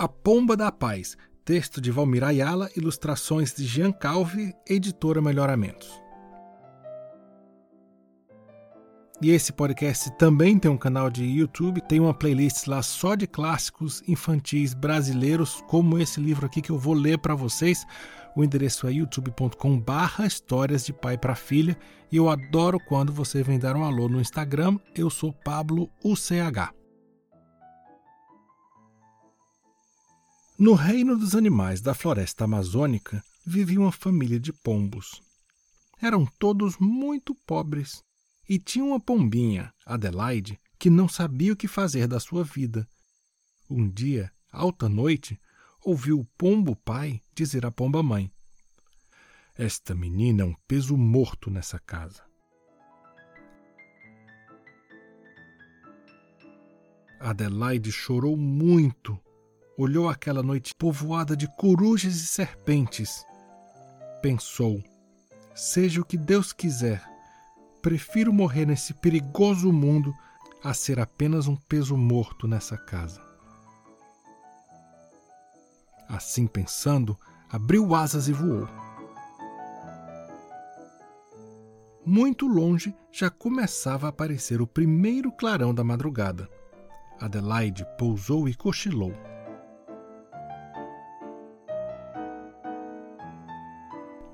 A Pomba da Paz, texto de Valmir Ayala, ilustrações de Jean Calvi, editora Melhoramentos. E esse podcast também tem um canal de YouTube, tem uma playlist lá só de clássicos infantis brasileiros, como esse livro aqui que eu vou ler para vocês. O endereço é youtube.com/barra histórias de pai para filha. E eu adoro quando você vem dar um alô no Instagram. Eu sou Pablo UCH. No reino dos animais da floresta amazônica vivia uma família de pombos. Eram todos muito pobres e tinha uma pombinha, Adelaide, que não sabia o que fazer da sua vida. Um dia, alta noite, ouviu o pombo pai dizer à pomba mãe: Esta menina é um peso morto nessa casa. Adelaide chorou muito. Olhou aquela noite povoada de corujas e serpentes. Pensou: seja o que Deus quiser, Prefiro morrer nesse perigoso mundo a ser apenas um peso morto nessa casa. Assim pensando, abriu asas e voou. Muito longe já começava a aparecer o primeiro clarão da madrugada. Adelaide pousou e cochilou.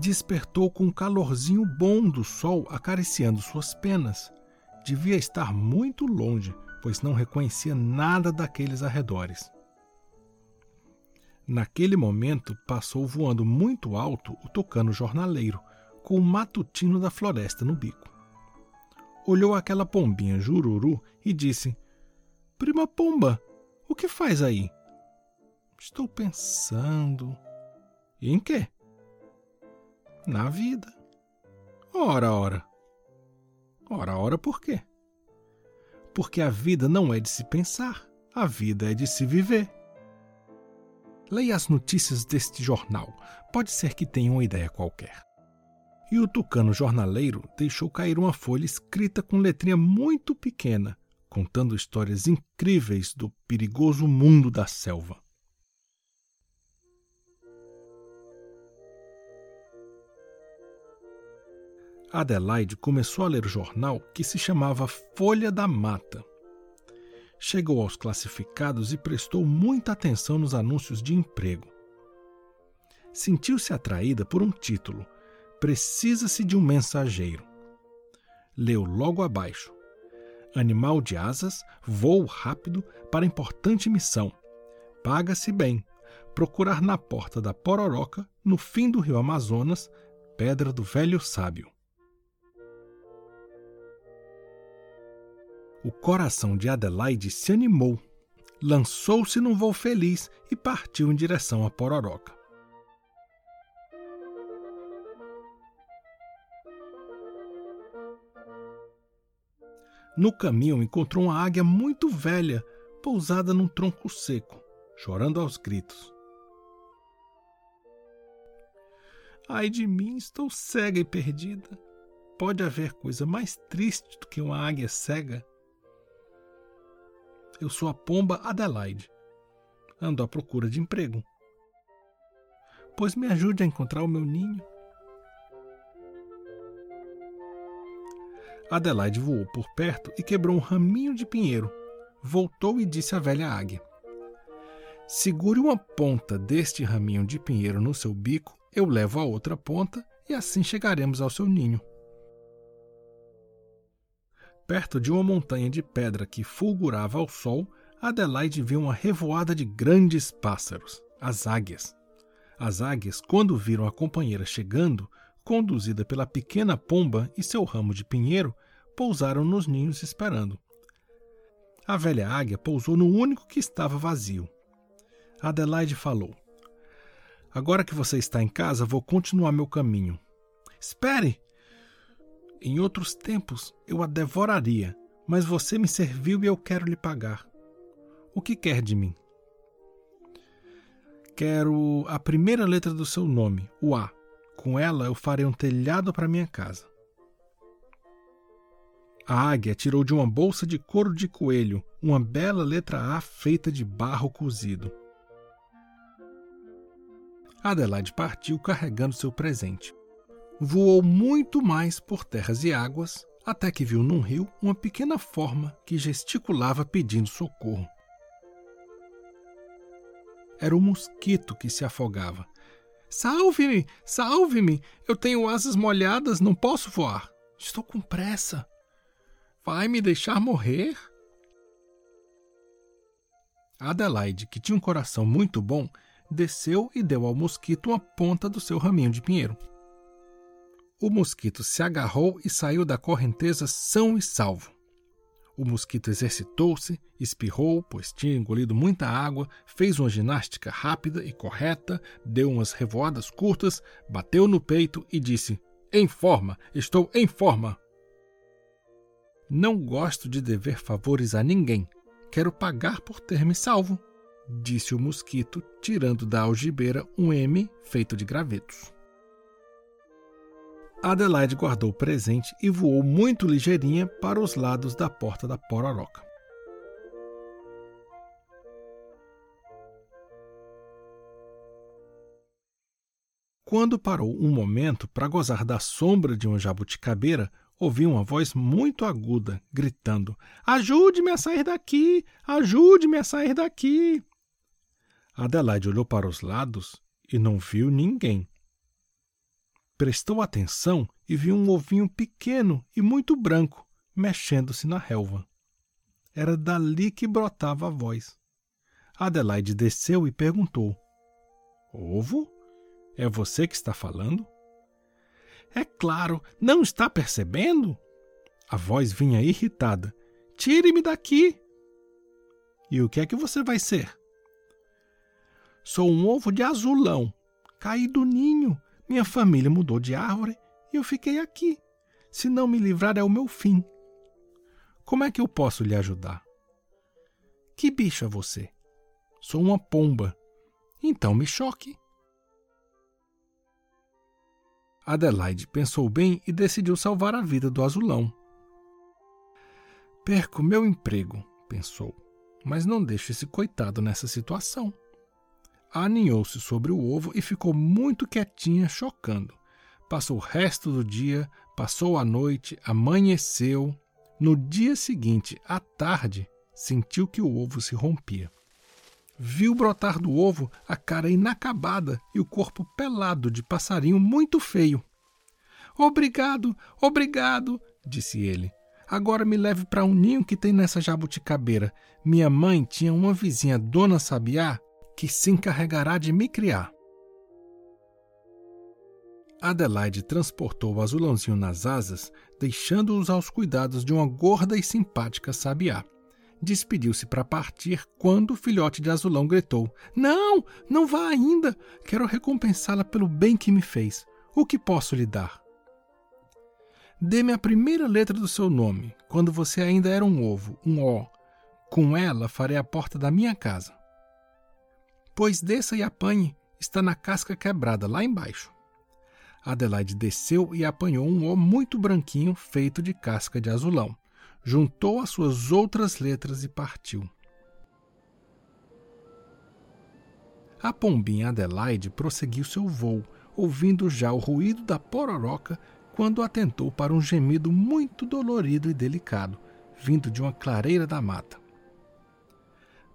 Despertou com um calorzinho bom do sol acariciando suas penas. Devia estar muito longe, pois não reconhecia nada daqueles arredores. Naquele momento, passou voando muito alto o tocano jornaleiro, com o matutino da floresta no bico. Olhou aquela pombinha jururu e disse: Prima pomba, o que faz aí? Estou pensando. Em quê? Na vida. Ora, ora. Ora, ora, por quê? Porque a vida não é de se pensar, a vida é de se viver. Leia as notícias deste jornal, pode ser que tenha uma ideia qualquer. E o tucano jornaleiro deixou cair uma folha escrita com letrinha muito pequena, contando histórias incríveis do perigoso mundo da selva. Adelaide começou a ler o jornal que se chamava Folha da Mata. Chegou aos classificados e prestou muita atenção nos anúncios de emprego. Sentiu-se atraída por um título: Precisa-se de um mensageiro. Leu logo abaixo: Animal de asas, voo rápido para importante missão. Paga-se bem. Procurar na porta da Pororoca, no fim do rio Amazonas, Pedra do Velho Sábio. O coração de Adelaide se animou, lançou-se num voo feliz e partiu em direção a Pororoca. No caminho encontrou uma águia muito velha, pousada num tronco seco, chorando aos gritos. Ai de mim, estou cega e perdida. Pode haver coisa mais triste do que uma águia cega? Eu sou a pomba Adelaide. Ando à procura de emprego. Pois me ajude a encontrar o meu ninho. Adelaide voou por perto e quebrou um raminho de pinheiro. Voltou e disse à velha águia: Segure uma ponta deste raminho de pinheiro no seu bico, eu levo a outra ponta e assim chegaremos ao seu ninho. Perto de uma montanha de pedra que fulgurava ao sol, Adelaide viu uma revoada de grandes pássaros, as águias. As águias, quando viram a companheira chegando, conduzida pela pequena pomba e seu ramo de pinheiro, pousaram nos ninhos esperando. A velha águia pousou no único que estava vazio. Adelaide falou: Agora que você está em casa, vou continuar meu caminho. Espere! Em outros tempos eu a devoraria, mas você me serviu e eu quero lhe pagar. O que quer de mim? Quero a primeira letra do seu nome, o A. Com ela eu farei um telhado para minha casa. A águia tirou de uma bolsa de couro de coelho uma bela letra A feita de barro cozido. Adelaide partiu carregando seu presente. Voou muito mais por terras e águas, até que viu num rio uma pequena forma que gesticulava pedindo socorro. Era o mosquito que se afogava. Salve-me! Salve-me! Eu tenho asas molhadas, não posso voar. Estou com pressa. Vai me deixar morrer? Adelaide, que tinha um coração muito bom, desceu e deu ao mosquito uma ponta do seu raminho de pinheiro. O mosquito se agarrou e saiu da correnteza são e salvo. O mosquito exercitou-se, espirrou, pois tinha engolido muita água, fez uma ginástica rápida e correta, deu umas revoadas curtas, bateu no peito e disse: Em forma, estou em forma. Não gosto de dever favores a ninguém. Quero pagar por ter me salvo disse o mosquito, tirando da algibeira um M feito de gravetos. Adelaide guardou o presente e voou muito ligeirinha para os lados da porta da pororoca. Quando parou um momento para gozar da sombra de uma jabuticabeira, ouviu uma voz muito aguda, gritando: Ajude-me a sair daqui! Ajude-me a sair daqui! Adelaide olhou para os lados e não viu ninguém. Prestou atenção e viu um ovinho pequeno e muito branco mexendo-se na relva. Era dali que brotava a voz. Adelaide desceu e perguntou: Ovo? É você que está falando? É claro, não está percebendo? A voz vinha irritada. Tire-me daqui! E o que é que você vai ser? Sou um ovo de azulão. Caí do ninho. Minha família mudou de árvore e eu fiquei aqui. Se não me livrar é o meu fim. Como é que eu posso lhe ajudar? Que bicho é você? Sou uma pomba. Então me choque. Adelaide pensou bem e decidiu salvar a vida do azulão. Perco meu emprego, pensou, mas não deixo esse coitado nessa situação aninhou-se sobre o ovo e ficou muito quietinha, chocando. Passou o resto do dia, passou a noite, amanheceu. No dia seguinte, à tarde, sentiu que o ovo se rompia. Viu brotar do ovo a cara inacabada e o corpo pelado de passarinho muito feio. Obrigado, obrigado, disse ele. Agora me leve para um ninho que tem nessa jabuticabeira. Minha mãe tinha uma vizinha, Dona Sabiá, que se encarregará de me criar. Adelaide transportou o azulãozinho nas asas, deixando-os aos cuidados de uma gorda e simpática sabiá. Despediu-se para partir quando o filhote de azulão gritou: Não, não vá ainda! Quero recompensá-la pelo bem que me fez. O que posso lhe dar? Dê-me a primeira letra do seu nome, quando você ainda era um ovo, um O. Com ela farei a porta da minha casa. Pois desça e apanhe, está na casca quebrada lá embaixo. Adelaide desceu e apanhou um O muito branquinho feito de casca de azulão. Juntou as suas outras letras e partiu. A pombinha Adelaide prosseguiu seu voo, ouvindo já o ruído da pororoca quando atentou para um gemido muito dolorido e delicado, vindo de uma clareira da mata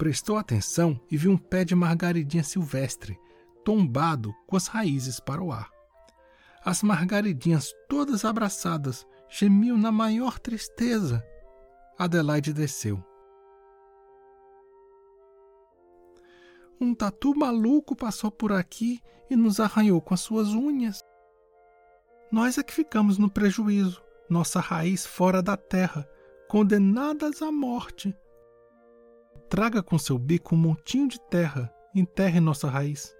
prestou atenção e viu um pé de margaridinha silvestre, tombado com as raízes para o ar. As margaridinhas, todas abraçadas, gemiam na maior tristeza. Adelaide desceu. Um tatu maluco passou por aqui e nos arranhou com as suas unhas. Nós é que ficamos no prejuízo, nossa raiz fora da terra, condenadas à morte. Traga com seu bico um montinho de terra, enterre nossa raiz.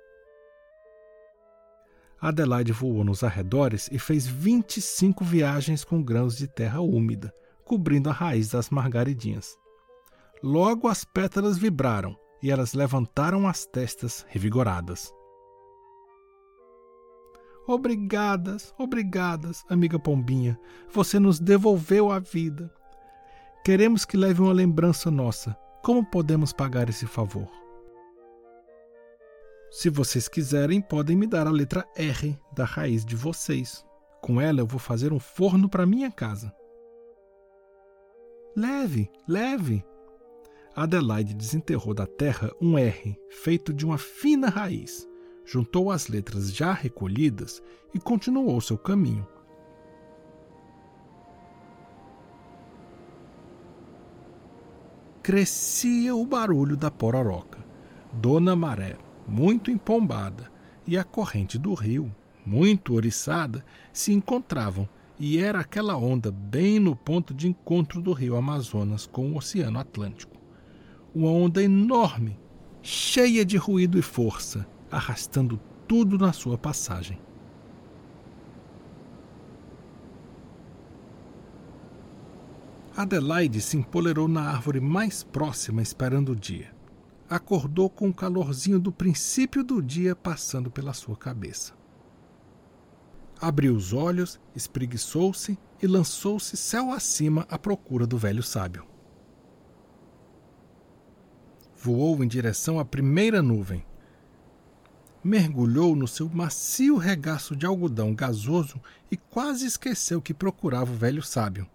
Adelaide voou nos arredores e fez 25 viagens com grãos de terra úmida, cobrindo a raiz das margaridinhas. Logo as pétalas vibraram e elas levantaram as testas revigoradas. Obrigadas, obrigadas, amiga Pombinha, você nos devolveu a vida. Queremos que leve uma lembrança nossa, como podemos pagar esse favor? Se vocês quiserem, podem me dar a letra R da raiz de vocês. Com ela eu vou fazer um forno para minha casa. Leve, leve. Adelaide desenterrou da terra um R feito de uma fina raiz, juntou as letras já recolhidas e continuou seu caminho. Crescia o barulho da pororoca. Dona Maré, muito empombada, e a corrente do rio, muito oriçada, se encontravam, e era aquela onda bem no ponto de encontro do rio Amazonas com o Oceano Atlântico. Uma onda enorme, cheia de ruído e força, arrastando tudo na sua passagem. Adelaide se empolerou na árvore mais próxima esperando o dia acordou com o calorzinho do princípio do dia passando pela sua cabeça. Abriu os olhos, espreguiçou-se e lançou-se céu acima à procura do velho sábio. Voou em direção à primeira nuvem. Mergulhou no seu macio regaço de algodão gasoso e quase esqueceu que procurava o velho sábio.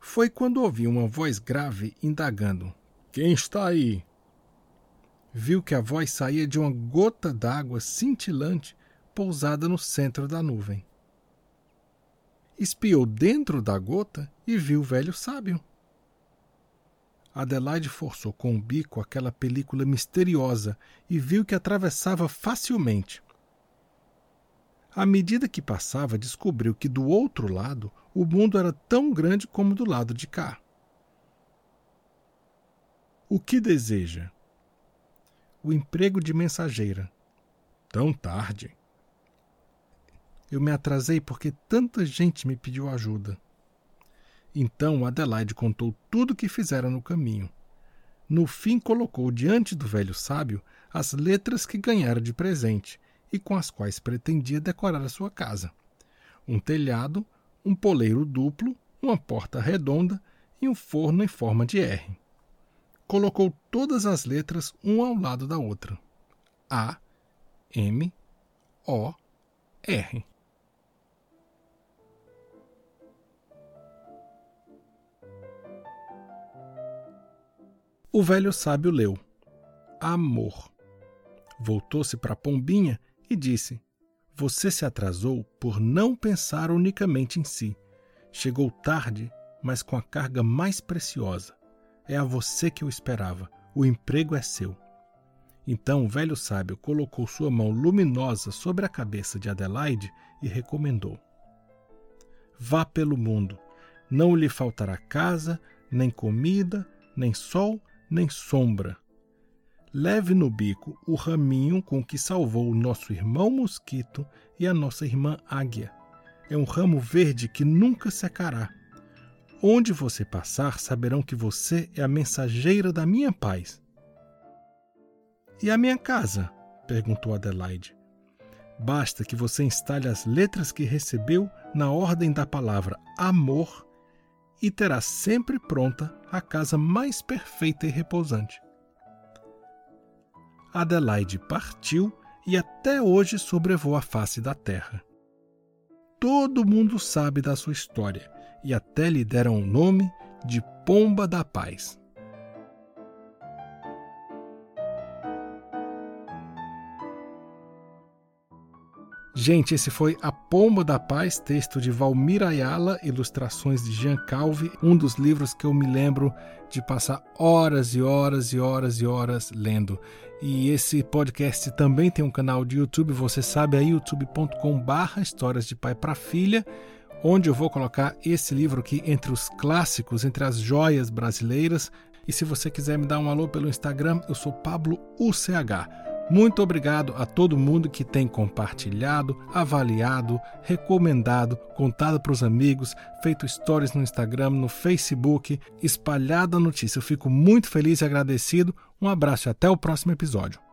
Foi quando ouviu uma voz grave indagando: quem está aí? Viu que a voz saía de uma gota d'água cintilante pousada no centro da nuvem. Espiou dentro da gota e viu o velho sábio. Adelaide forçou com o bico aquela película misteriosa e viu que atravessava facilmente. À medida que passava, descobriu que do outro lado o mundo era tão grande como do lado de cá. O que deseja? O emprego de mensageira. Tão tarde. Eu me atrasei porque tanta gente me pediu ajuda. Então Adelaide contou tudo o que fizera no caminho. No fim, colocou diante do velho sábio as letras que ganhara de presente e com as quais pretendia decorar a sua casa: um telhado, um poleiro duplo, uma porta redonda e um forno em forma de R colocou todas as letras uma ao lado da outra. A, M, O, R. O velho sábio leu: Amor. Voltou-se para pombinha e disse: Você se atrasou por não pensar unicamente em si. Chegou tarde, mas com a carga mais preciosa é a você que eu esperava. O emprego é seu. Então o velho sábio colocou sua mão luminosa sobre a cabeça de Adelaide e recomendou: Vá pelo mundo. Não lhe faltará casa, nem comida, nem sol, nem sombra. Leve no bico o raminho com que salvou o nosso irmão mosquito e a nossa irmã águia. É um ramo verde que nunca secará Onde você passar, saberão que você é a mensageira da minha paz. E a minha casa? perguntou Adelaide. Basta que você instale as letras que recebeu na ordem da palavra amor e terá sempre pronta a casa mais perfeita e repousante. Adelaide partiu e até hoje sobrevoa a face da terra. Todo mundo sabe da sua história e até lhe deram o nome de Pomba da Paz. Gente, esse foi A Pomba da Paz, texto de Valmir Ayala, ilustrações de Jean Calvi, um dos livros que eu me lembro de passar horas e horas e horas e horas lendo. E esse podcast também tem um canal de YouTube, você sabe, é youtube.com/barra histórias de pai para filha onde eu vou colocar esse livro aqui entre os clássicos, entre as joias brasileiras. E se você quiser me dar um alô pelo Instagram, eu sou Pablo UCH. Muito obrigado a todo mundo que tem compartilhado, avaliado, recomendado, contado para os amigos, feito stories no Instagram, no Facebook, espalhado a notícia. Eu fico muito feliz e agradecido. Um abraço e até o próximo episódio.